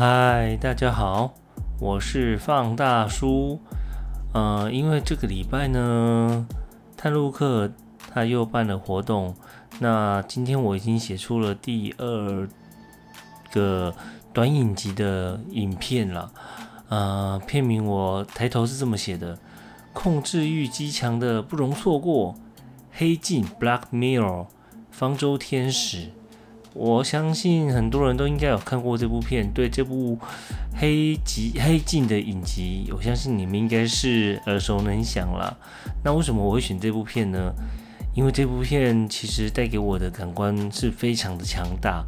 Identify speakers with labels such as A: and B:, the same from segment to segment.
A: 嗨，大家好，我是放大叔。呃，因为这个礼拜呢，探路客他又办了活动，那今天我已经写出了第二个短影集的影片了。呃，片名我抬头是这么写的：控制欲极强的不容错过，黑镜 （Black Mirror） 方舟天使。我相信很多人都应该有看过这部片，对这部黑集黑镜的影集，我相信你们应该是耳熟能详了。那为什么我会选这部片呢？因为这部片其实带给我的感官是非常的强大。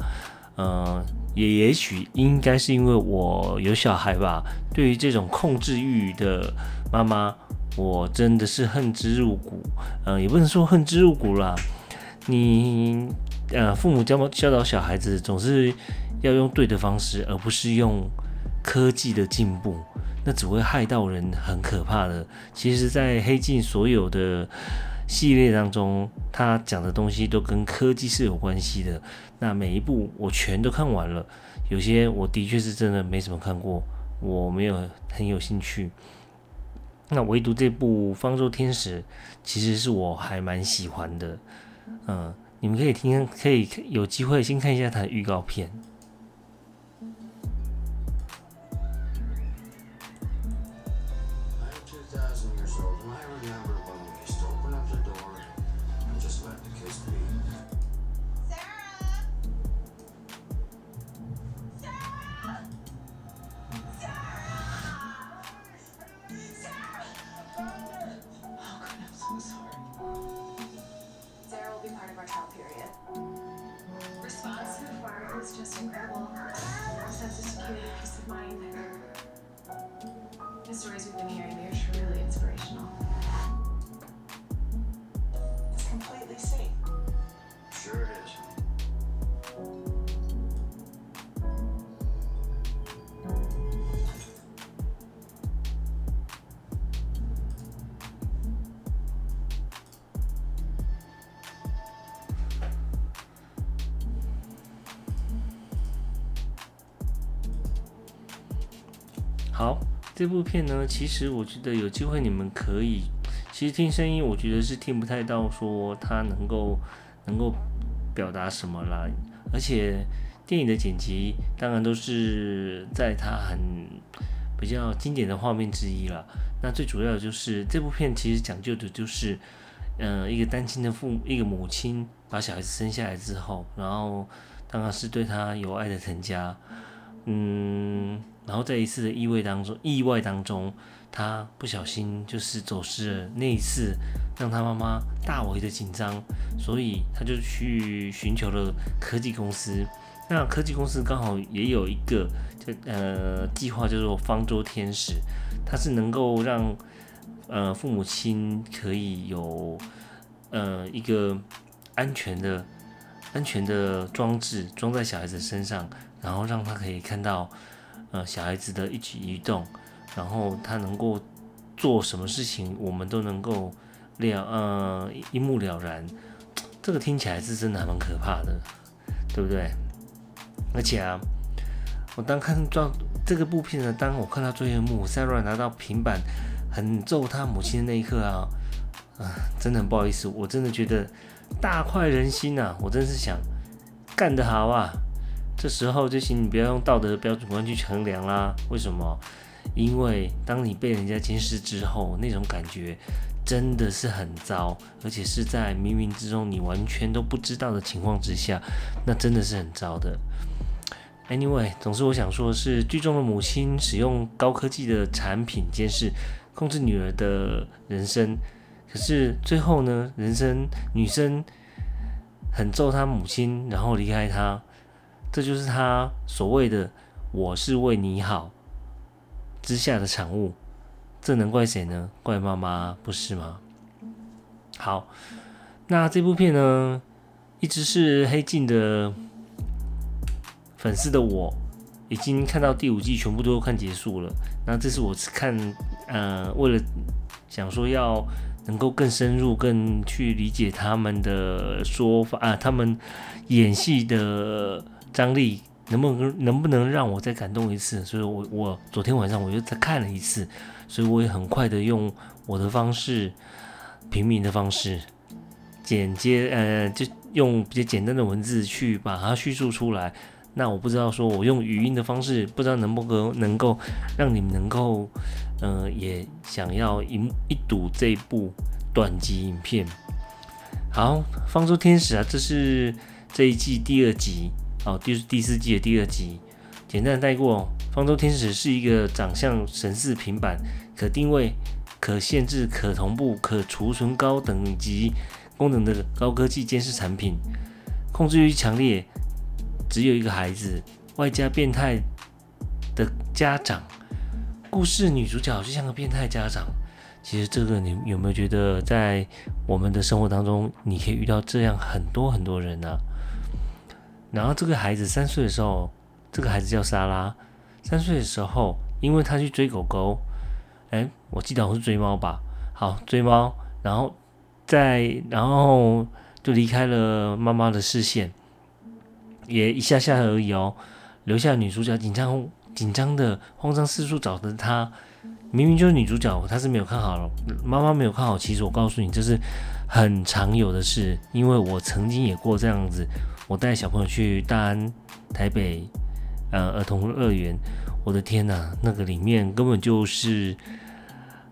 A: 呃，也也许应该是因为我有小孩吧，对于这种控制欲的妈妈，我真的是恨之入骨。呃，也不能说恨之入骨啦，你。呃，父母教教导小孩子，总是要用对的方式，而不是用科技的进步，那只会害到人，很可怕的。其实，在黑镜所有的系列当中，他讲的东西都跟科技是有关系的。那每一部我全都看完了，有些我的确是真的没怎么看过，我没有很有兴趣。那唯独这部《方舟天使》，其实是我还蛮喜欢的，嗯。你们可以听，可以有机会先看一下它的预告片。好，这部片呢，其实我觉得有机会你们可以，其实听声音，我觉得是听不太到说它能够能够表达什么啦。而且电影的剪辑当然都是在它很比较经典的画面之一了。那最主要的就是这部片其实讲究的就是，嗯，一个单亲的父母一个母亲把小孩子生下来之后，然后当然是对他有爱的成家，嗯。然后在一次的意外当中，意外当中，他不小心就是走失了。那一次让他妈妈大为的紧张，所以他就去寻求了科技公司。那科技公司刚好也有一个就呃计划，叫做方舟天使，它是能够让呃父母亲可以有呃一个安全的安全的装置装在小孩子身上，然后让他可以看到。呃，小孩子的一举一动，然后他能够做什么事情，我们都能够了呃一目了然。这个听起来是真的还蛮可怕的，对不对？而且啊，我当看到这个部片呢，当我看到最后一幕，塞瑞拿到平板很揍他母亲的那一刻啊，啊，真的很不好意思，我真的觉得大快人心呐，我真是想干得好啊！这时候就请你不要用道德标准观去衡量啦。为什么？因为当你被人家监视之后，那种感觉真的是很糟，而且是在冥冥之中你完全都不知道的情况之下，那真的是很糟的。Anyway，总之我想说的是，剧中的母亲使用高科技的产品监视、控制女儿的人生，可是最后呢，人生女生很揍她母亲，然后离开她。这就是他所谓的“我是为你好”之下的产物，这能怪谁呢？怪妈妈不是吗？好，那这部片呢，一直是黑镜的粉丝的我，已经看到第五季全部都看结束了。那这是我看，呃，为了想说要能够更深入、更去理解他们的说法啊，他们演戏的。张力能不能能不能让我再感动一次？所以我我昨天晚上我又再看了一次，所以我也很快的用我的方式，平民的方式，简洁呃，就用比较简单的文字去把它叙述出来。那我不知道说我用语音的方式，不知道能不能能够让你们能够，呃，也想要一一睹这一部短集影片。好，方舟天使啊，这是这一季第二集哦，就是第四季的第二集。简单带过，方舟天使是一个长相神似平板、可定位、可限制、可同步、可储存高等级功能的高科技监视产品，控制欲强烈。只有一个孩子，外加变态的家长。故事女主角就像个变态家长。其实这个你有没有觉得，在我们的生活当中，你可以遇到这样很多很多人呢？然后这个孩子三岁的时候，这个孩子叫莎拉。三岁的时候，因为他去追狗狗，哎，我记得我是追猫吧？好，追猫，然后在然后就离开了妈妈的视线。也一下下而已哦，留下女主角紧张、紧张的、慌张四处找的她，明明就是女主角，她是没有看好了，妈妈没有看好。其实我告诉你，这是很常有的事，因为我曾经也过这样子。我带小朋友去大安、台北，呃，儿童乐园，我的天呐，那个里面根本就是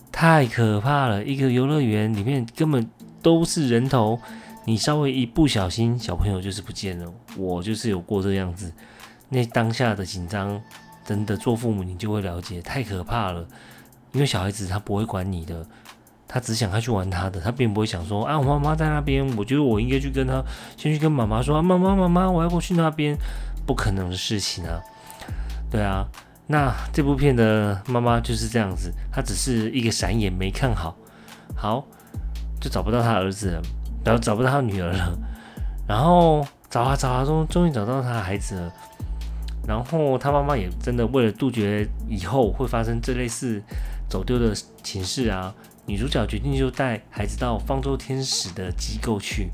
A: 太可怕了，一个游乐园里面根本都是人头。你稍微一不小心，小朋友就是不见了。我就是有过这样子，那当下的紧张，真的做父母你就会了解，太可怕了。因为小孩子他不会管你的，他只想他去玩他的，他并不会想说啊，我妈妈在那边，我觉得我应该去跟他，先去跟妈妈说，妈妈妈妈，我要过去那边，不可能的事情啊。对啊，那这部片的妈妈就是这样子，她只是一个闪眼没看好，好就找不到他儿子。然后找不到他女儿了，然后找啊找啊，终终于找到他孩子了。然后他妈妈也真的为了杜绝以后会发生这类似走丢的情事啊，女主角决定就带孩子到方舟天使的机构去。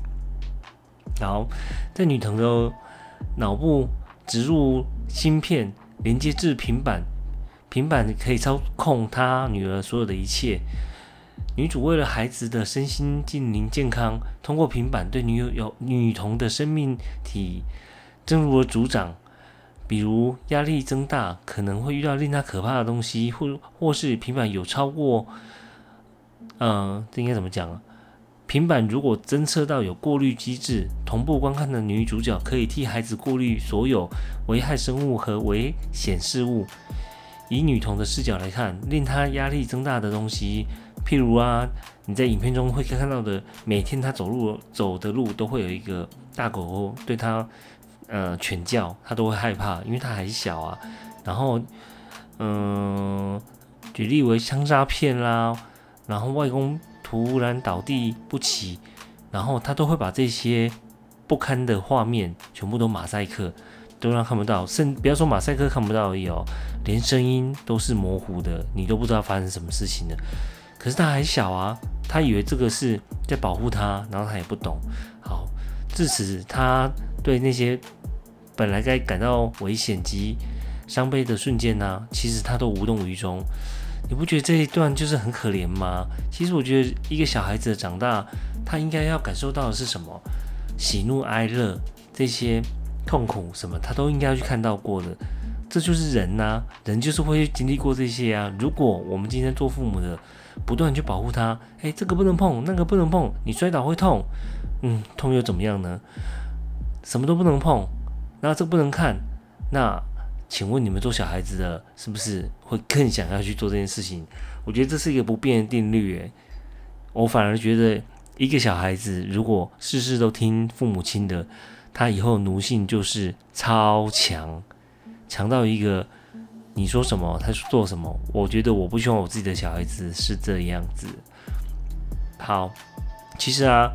A: 然后在女童的脑部植入芯片，连接至平板，平板可以操控她女儿所有的一切。女主为了孩子的身心心灵健康，通过平板对女友有女童的生命体正如了组长，比如压力增大，可能会遇到令她可怕的东西，或或是平板有超过，嗯，这应该怎么讲啊？平板如果侦测到有过滤机制，同步观看的女主角可以替孩子过滤所有危害生物和危险事物。以女童的视角来看，令她压力增大的东西。譬如啊，你在影片中会看到的，每天她走路走的路都会有一个大狗狗对她呃犬叫，她都会害怕，因为她还小啊。然后，嗯，举例为枪杀片啦，然后外公突然倒地不起，然后他都会把这些不堪的画面全部都马赛克，都让看不到，甚不要说马赛克看不到而已哦，连声音都是模糊的，你都不知道发生什么事情了。可是他还小啊，他以为这个是在保护他，然后他也不懂。好，至此他对那些本来该感到危险及伤悲的瞬间呢，其实他都无动于衷。你不觉得这一段就是很可怜吗？其实我觉得一个小孩子长大，他应该要感受到的是什么？喜怒哀乐这些痛苦什么，他都应该要去看到过的。这就是人呐，人就是会经历过这些啊。如果我们今天做父母的，不断去保护他，哎，这个不能碰，那个不能碰，你摔倒会痛，嗯，痛又怎么样呢？什么都不能碰，那这不能看，那请问你们做小孩子的，是不是会更想要去做这件事情？我觉得这是一个不变的定律，诶，我反而觉得一个小孩子如果事事都听父母亲的，他以后奴性就是超强，强到一个。你说什么，他做什么？我觉得我不希望我自己的小孩子是这样子。好，其实啊，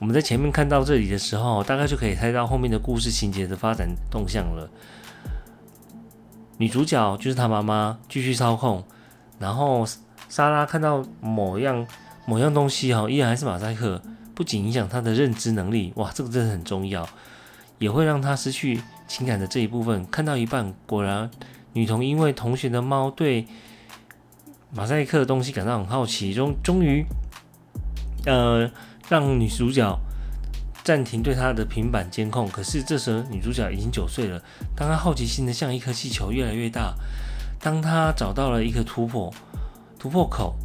A: 我们在前面看到这里的时候，大概就可以猜到后面的故事情节的发展动向了。女主角就是她妈妈继续操控，然后莎拉看到某样某样东西哈，依然还是马赛克，不仅影响她的认知能力，哇，这个真的很重要。也会让她失去情感的这一部分。看到一半，果然女童因为同学的猫对马赛克的东西感到很好奇，终终于，呃，让女主角暂停对她的平板监控。可是这时候女主角已经九岁了，当她好奇心的像一颗气球越来越大，当她找到了一个突破突破口，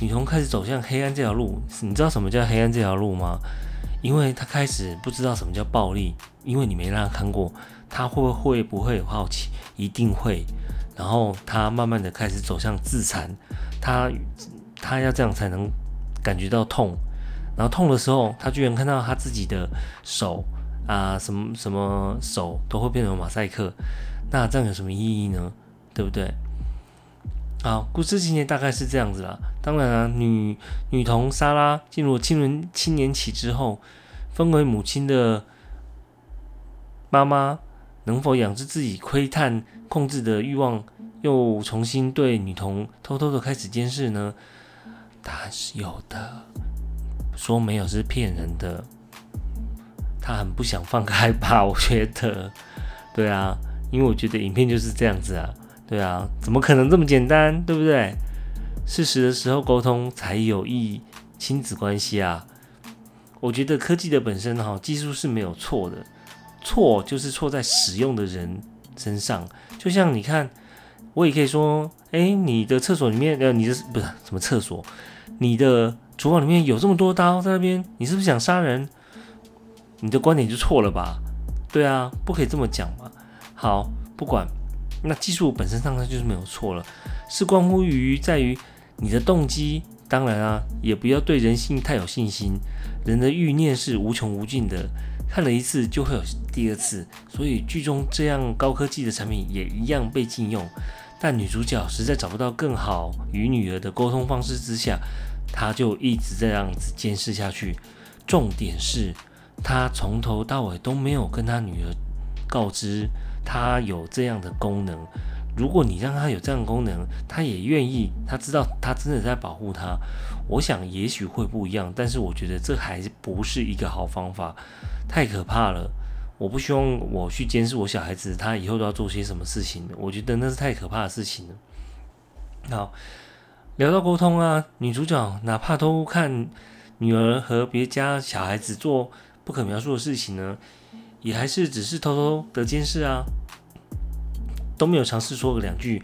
A: 女童开始走向黑暗这条路。你知道什么叫黑暗这条路吗？因为她开始不知道什么叫暴力，因为你没让她看过，她会会不会有好奇？一定会。然后她慢慢的开始走向自残，她她要这样才能感觉到痛，然后痛的时候，他居然看到他自己的手啊，什么什么手都会变成马赛克，那这样有什么意义呢？对不对？好，故事情节大概是这样子啦。当然啊，女女童莎拉进入青年青年期之后，分为母亲的妈妈。能否养制自己窥探、控制的欲望，又重新对女童偷偷的开始监视呢？答案是有的。说没有是骗人的。他很不想放开吧？我觉得，对啊，因为我觉得影片就是这样子啊，对啊，怎么可能这么简单？对不对？事实的时候沟通才有益亲子关系啊。我觉得科技的本身哈，技术是没有错的。错就是错在使用的人身上，就像你看，我也可以说，哎，你的厕所里面，呃，你的不是什么厕所，你的厨房里面有这么多刀在那边，你是不是想杀人？你的观点就错了吧？对啊，不可以这么讲嘛。好，不管，那技术本身上它就是没有错了，是关乎于在于你的动机。当然啊，也不要对人性太有信心，人的欲念是无穷无尽的。看了一次就会有第二次，所以剧中这样高科技的产品也一样被禁用。但女主角实在找不到更好与女儿的沟通方式之下，他就一直这样子监视下去。重点是，他从头到尾都没有跟他女儿告知他有这样的功能。如果你让他有这样的功能，他也愿意，他知道他真的在保护她。我想也许会不一样，但是我觉得这还不是一个好方法。太可怕了！我不希望我去监视我小孩子，他以后都要做些什么事情。我觉得那是太可怕的事情了。好，聊到沟通啊，女主角哪怕偷看女儿和别家小孩子做不可描述的事情呢，也还是只是偷偷的监视啊，都没有尝试说个两句。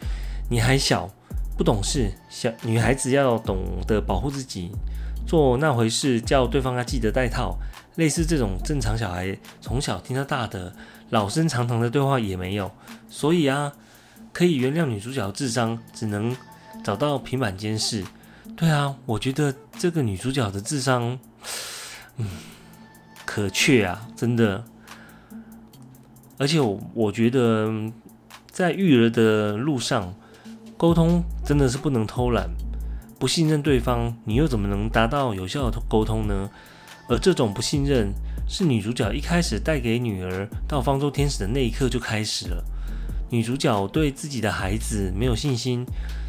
A: 你还小，不懂事，小女孩子要懂得保护自己，做那回事，叫对方要记得带套。类似这种正常小孩从小听到大的老生常谈的对话也没有，所以啊，可以原谅女主角智商只能找到平板监视。对啊，我觉得这个女主角的智商，嗯，可确啊，真的。而且我我觉得在育儿的路上，沟通真的是不能偷懒。不信任对方，你又怎么能达到有效的沟通呢？而这种不信任，是女主角一开始带给女儿到方舟天使的那一刻就开始了。女主角对自己的孩子没有信心，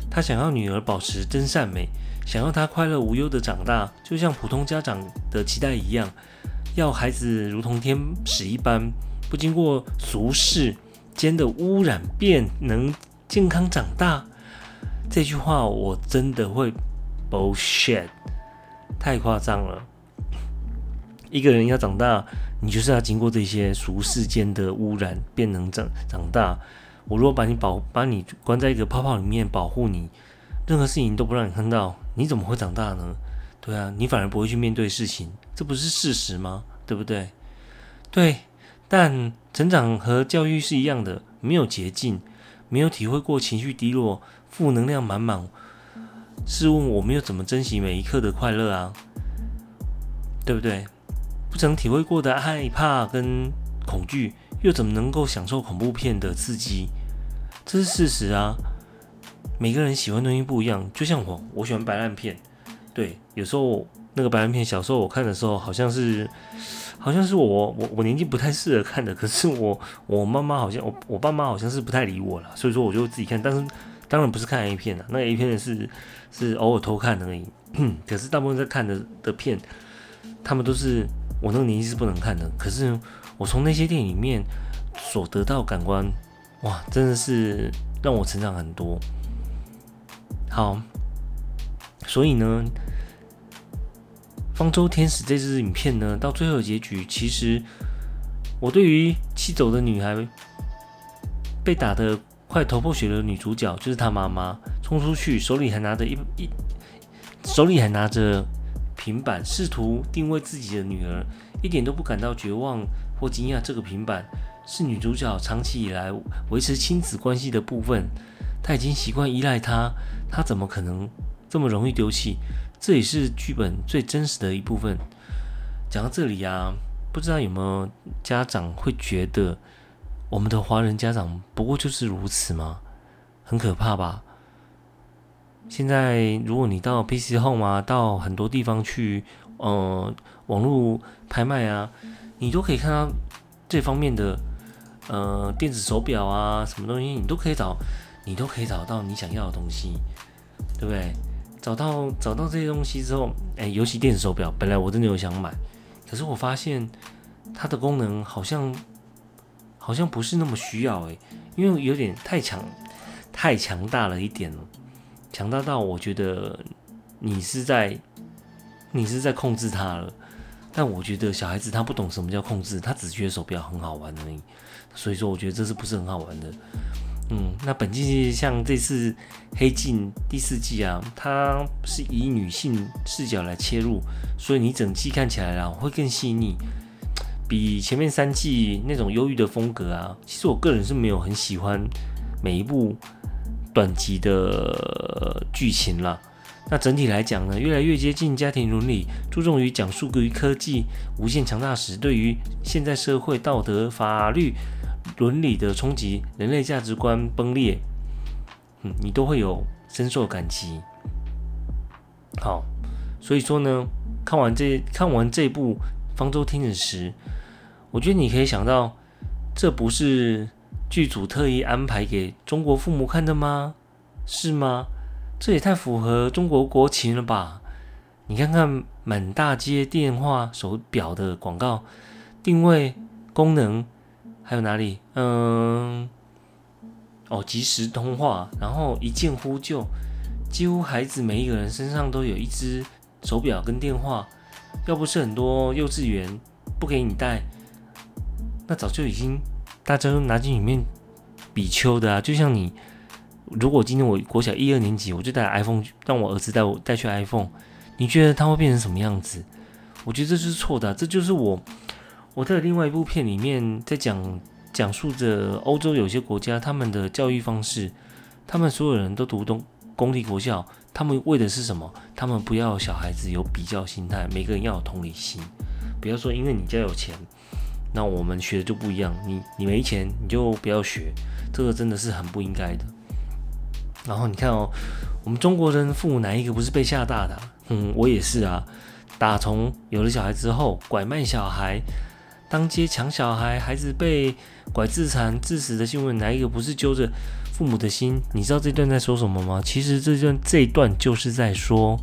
A: 他想要女儿保持真善美，想要她快乐无忧的长大，就像普通家长的期待一样，要孩子如同天使一般，不经过俗世间的污染便能健康长大。这句话我真的会 bullshit，太夸张了。一个人要长大，你就是要经过这些俗世间的污染，便能长长大。我如果把你保，把你关在一个泡泡里面保护你，任何事情都不让你看到，你怎么会长大呢？对啊，你反而不会去面对事情，这不是事实吗？对不对？对，但成长和教育是一样的，没有捷径，没有体会过情绪低落、负能量满满，试问我们又怎么珍惜每一刻的快乐啊？对不对？不曾体会过的害怕跟恐惧，又怎么能够享受恐怖片的刺激？这是事实啊！每个人喜欢东西不一样，就像我，我喜欢白烂片。对，有时候那个白烂片，小时候我看的时候，好像是，好像是我我我年纪不太适合看的。可是我我妈妈好像我我爸妈好像是不太理我了，所以说我就自己看。但是当然不是看 A 片的，那 A 片的是是偶尔偷看而已。可是大部分在看的的片，他们都是。我那个年纪是不能看的，可是我从那些电影里面所得到感官，哇，真的是让我成长很多。好，所以呢，《方舟天使》这支影片呢，到最后的结局，其实我对于气走的女孩被打的快头破血流的女主角，就是她妈妈冲出去，手里还拿着一一，手里还拿着平板，试图定位自己的女儿，一点都不感到绝望或惊讶。这个平板是女主角长期以来维持亲子关系的部分，她已经习惯依赖他，她怎么可能这么容易丢弃？这也是剧本最真实的一部分。讲到这里啊，不知道有没有家长会觉得，我们的华人家长不过就是如此吗？很可怕吧？现在如果你到 PC Home 啊，到很多地方去，呃，网络拍卖啊，你都可以看到这方面的，呃，电子手表啊，什么东西你都可以找，你都可以找到你想要的东西，对不对？找到找到这些东西之后，哎，尤其电子手表，本来我真的有想买，可是我发现它的功能好像好像不是那么需要，哎，因为有点太强太强大了一点了，强大到我觉得你是在你是在控制它了，但我觉得小孩子他不懂什么叫控制，他只觉得手表很好玩而已，所以说我觉得这是不是很好玩的。嗯，那本季像这次《黑镜》第四季啊，它是以女性视角来切入，所以你整季看起来啊会更细腻，比前面三季那种忧郁的风格啊，其实我个人是没有很喜欢每一部短集的剧情啦。那整体来讲呢，越来越接近家庭伦理，注重于讲述于科技无限强大时对于现在社会道德法律。伦理的冲击，人类价值观崩裂，嗯，你都会有深受感激。好，所以说呢，看完这看完这部《方舟听使》时，我觉得你可以想到，这不是剧组特意安排给中国父母看的吗？是吗？这也太符合中国国情了吧？你看看满大街电话手表的广告，定位功能。还有哪里？嗯，哦，即时通话，然后一键呼救，几乎孩子每一个人身上都有一只手表跟电话。要不是很多幼稚园不给你带，那早就已经大家都拿进里面比丘的啊。就像你，如果今天我国小一二年级，我就带 iPhone，让我儿子带我带去 iPhone，你觉得他会变成什么样子？我觉得这是错的，这就是我。我在另外一部片里面在讲讲述着欧洲有些国家他们的教育方式，他们所有人都读东公立国校，他们为的是什么？他们不要小孩子有比较心态，每个人要有同理心，不要说因为你家有钱，那我们学的就不一样，你你没钱你就不要学，这个真的是很不应该的。然后你看哦，我们中国人父母哪一个不是被吓大的？嗯，我也是啊，打从有了小孩之后，拐卖小孩。当街抢小孩，孩子被拐自残致死的新闻，哪一个不是揪着父母的心？你知道这段在说什么吗？其实这段这一段就是在说，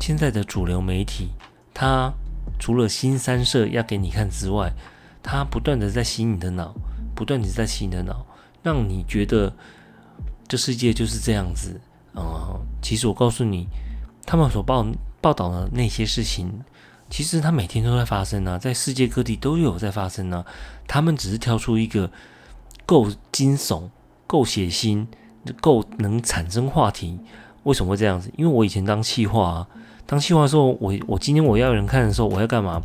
A: 现在的主流媒体，它除了新三色要给你看之外，它不断的在洗你的脑，不断的在洗你的脑，让你觉得这世界就是这样子。嗯，其实我告诉你，他们所报报道的那些事情。其实它每天都在发生呢，在世界各地都有在发生呢。他们只是挑出一个够惊悚、够血腥、够能产生话题。为什么会这样子？因为我以前当气话，当气话的时候，我我今天我要有人看的时候，我要干嘛？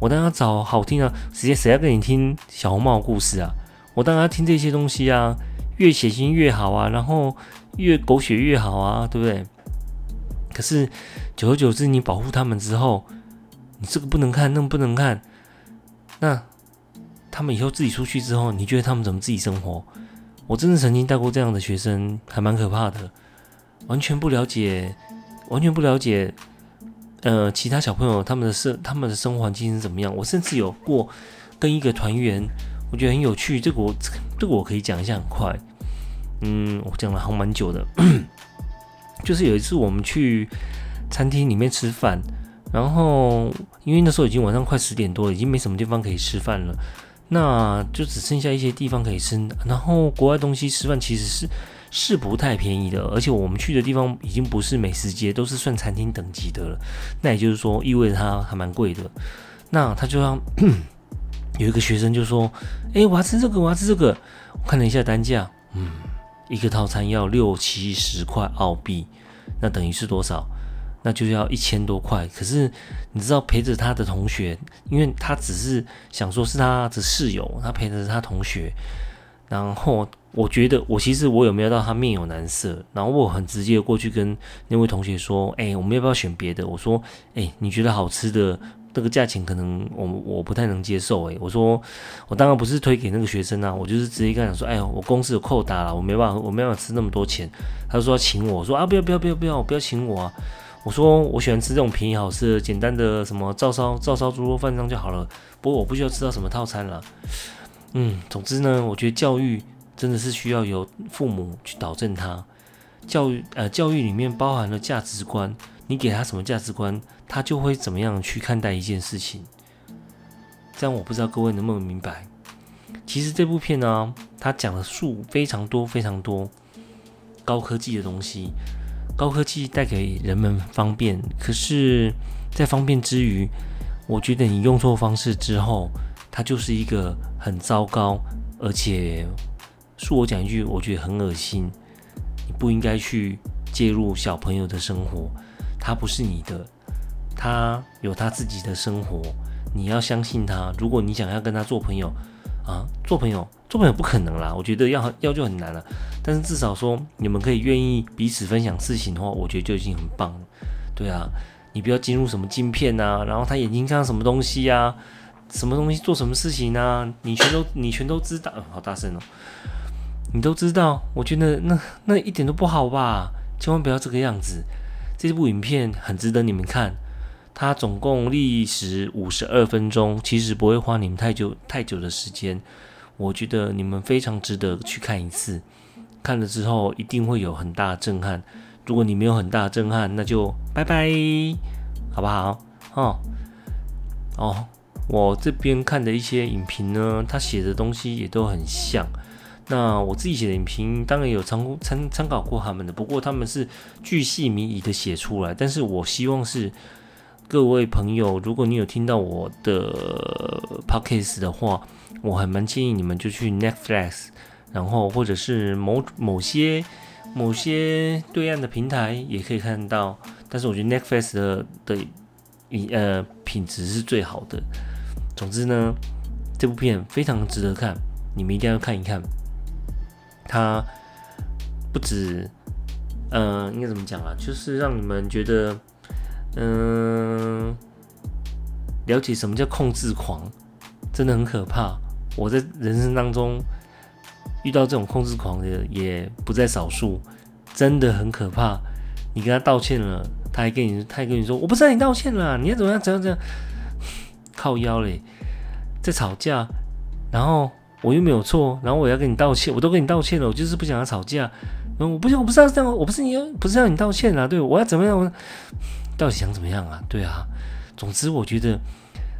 A: 我当然要找好听啊，直接谁要跟你听小红帽故事啊？我当然要听这些东西啊，越血腥越好啊，然后越狗血越好啊，对不对？可是久而久之，你保护他们之后。你这个不能看，那个不能看。那他们以后自己出去之后，你觉得他们怎么自己生活？我真的曾经带过这样的学生，还蛮可怕的，完全不了解，完全不了解。呃，其他小朋友他们的生他们的生活环境是怎么样？我甚至有过跟一个团员，我觉得很有趣。这个我这个我可以讲一下，很快。嗯，我讲了还蛮久的。就是有一次我们去餐厅里面吃饭。然后因为那时候已经晚上快十点多了，已经没什么地方可以吃饭了，那就只剩下一些地方可以吃。然后国外东西吃饭其实是是不太便宜的，而且我们去的地方已经不是美食街，都是算餐厅等级的了。那也就是说，意味着它还蛮贵的。那他就让有一个学生就说：“哎，我要吃这个，我要吃这个。”我看了一下单价，嗯，一个套餐要六七十块澳币，那等于是多少？那就要一千多块。可是你知道陪着他的同学，因为他只是想说是他的室友，他陪着他同学。然后我觉得我其实我有没有到他面有难色，然后我很直接过去跟那位同学说：“哎，我们要不要选别的？”我说：“哎，你觉得好吃的？”这个价钱可能我我不太能接受诶，我说我当然不是推给那个学生啊，我就是直接跟他讲说，哎呦，我公司有扣打了，我没办法，我没办法吃那么多钱。他说要请我，说啊不要不要不要不要，不要请我啊。我说我喜欢吃这种便宜好吃的，简单的什么照烧照烧猪肉饭这样就好了。不过我不需要吃到什么套餐了。嗯，总之呢，我觉得教育真的是需要由父母去导正他。教育呃教育里面包含了价值观。你给他什么价值观，他就会怎么样去看待一件事情。这样我不知道各位能不能明白。其实这部片呢，它讲的数非常多非常多高科技的东西。高科技带给人们方便，可是，在方便之余，我觉得你用错方式之后，它就是一个很糟糕，而且恕我讲一句，我觉得很恶心。你不应该去介入小朋友的生活。他不是你的，他有他自己的生活，你要相信他。如果你想要跟他做朋友啊，做朋友，做朋友不可能啦，我觉得要要就很难了。但是至少说你们可以愿意彼此分享事情的话，我觉得就已经很棒了。对啊，你不要进入什么镜片啊，然后他眼睛看到什么东西呀，什么东西做什么事情啊，你全都你全都知道。好大声哦，你都知道，我觉得那那一点都不好吧，千万不要这个样子。这部影片很值得你们看，它总共历时五十二分钟，其实不会花你们太久太久的时间。我觉得你们非常值得去看一次，看了之后一定会有很大的震撼。如果你没有很大的震撼，那就拜拜，好不好？哦哦，我这边看的一些影评呢，他写的东西也都很像。那我自己写的影评当然有参参参考过他们的，不过他们是巨细靡遗的写出来。但是我希望是各位朋友，如果你有听到我的 podcast 的话，我还蛮建议你们就去 Netflix，然后或者是某某些某些对岸的平台也可以看到。但是我觉得 Netflix 的的一呃品质是最好的。总之呢，这部片非常值得看，你们一定要看一看。它不止，嗯，应该怎么讲啊？就是让你们觉得，嗯，了解什么叫控制狂，真的很可怕。我在人生当中遇到这种控制狂的也不在少数，真的很可怕。你跟他道歉了，他还跟你，他还跟你说，我不是让你道歉了，你要怎么样，怎样怎样，靠腰嘞，在吵架，然后。我又没有错，然后我要跟你道歉，我都跟你道歉了，我就是不想要吵架。嗯，我不想，我不是要这样，我不是你，不是让你道歉啊。对，我要怎么样？我到底想怎么样啊？对啊。总之，我觉得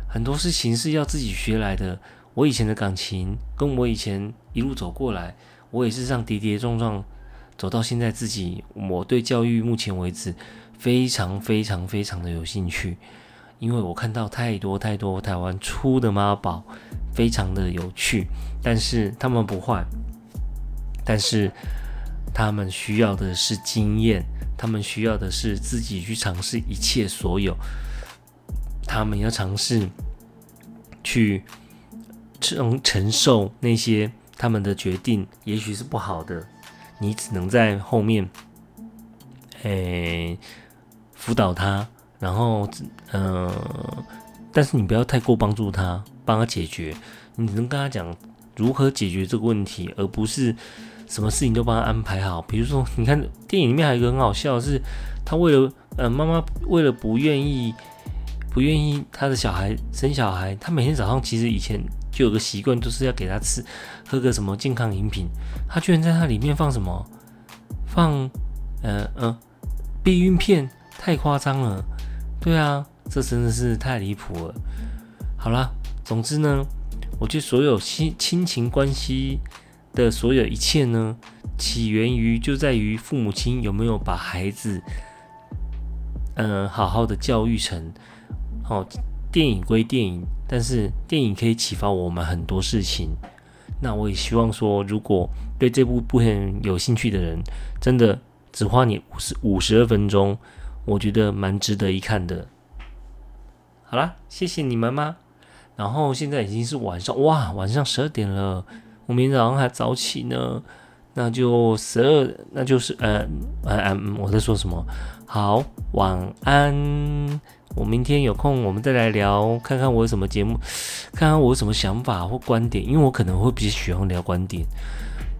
A: 很多事情是要自己学来的。我以前的感情，跟我以前一路走过来，我也是这样跌跌撞撞走到现在。自己，我对教育目前为止非常非常非常的有兴趣。因为我看到太多太多台湾出的妈宝，非常的有趣，但是他们不坏，但是他们需要的是经验，他们需要的是自己去尝试一切所有，他们要尝试去承承受那些他们的决定，也许是不好的，你只能在后面，诶，辅导他。然后，嗯，但是你不要太过帮助他，帮他解决。你只能跟他讲如何解决这个问题，而不是什么事情都帮他安排好。比如说，你看电影里面还有一个很好笑，是他为了，呃，妈妈为了不愿意不愿意他的小孩生小孩，他每天早上其实以前就有个习惯，就是要给他吃喝个什么健康饮品。他居然在他里面放什么？放，呃嗯，避孕片，太夸张了。对啊，这真的是太离谱了。好啦，总之呢，我觉得所有亲亲情关系的所有一切呢，起源于就在于父母亲有没有把孩子，嗯，好好的教育成。哦，电影归电影，但是电影可以启发我们很多事情。那我也希望说，如果对这部部片有兴趣的人，真的只花你五十五十二分钟，我觉得蛮值得一看的。好啦，谢谢你们吗？然后现在已经是晚上，哇，晚上十二点了，我明天早上还早起呢。那就十二，那就是呃呃嗯，我在说什么？好，晚安。我明天有空，我们再来聊，看看我有什么节目，看看我有什么想法或观点，因为我可能会比较喜欢聊观点，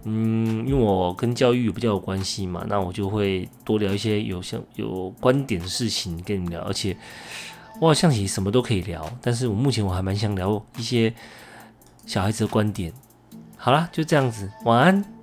A: 嗯，因为我跟教育比较有关系嘛，那我就会多聊一些有像有观点的事情跟你聊，而且我好像其实什么都可以聊，但是我目前我还蛮想聊一些小孩子的观点。好啦，就这样子，晚安。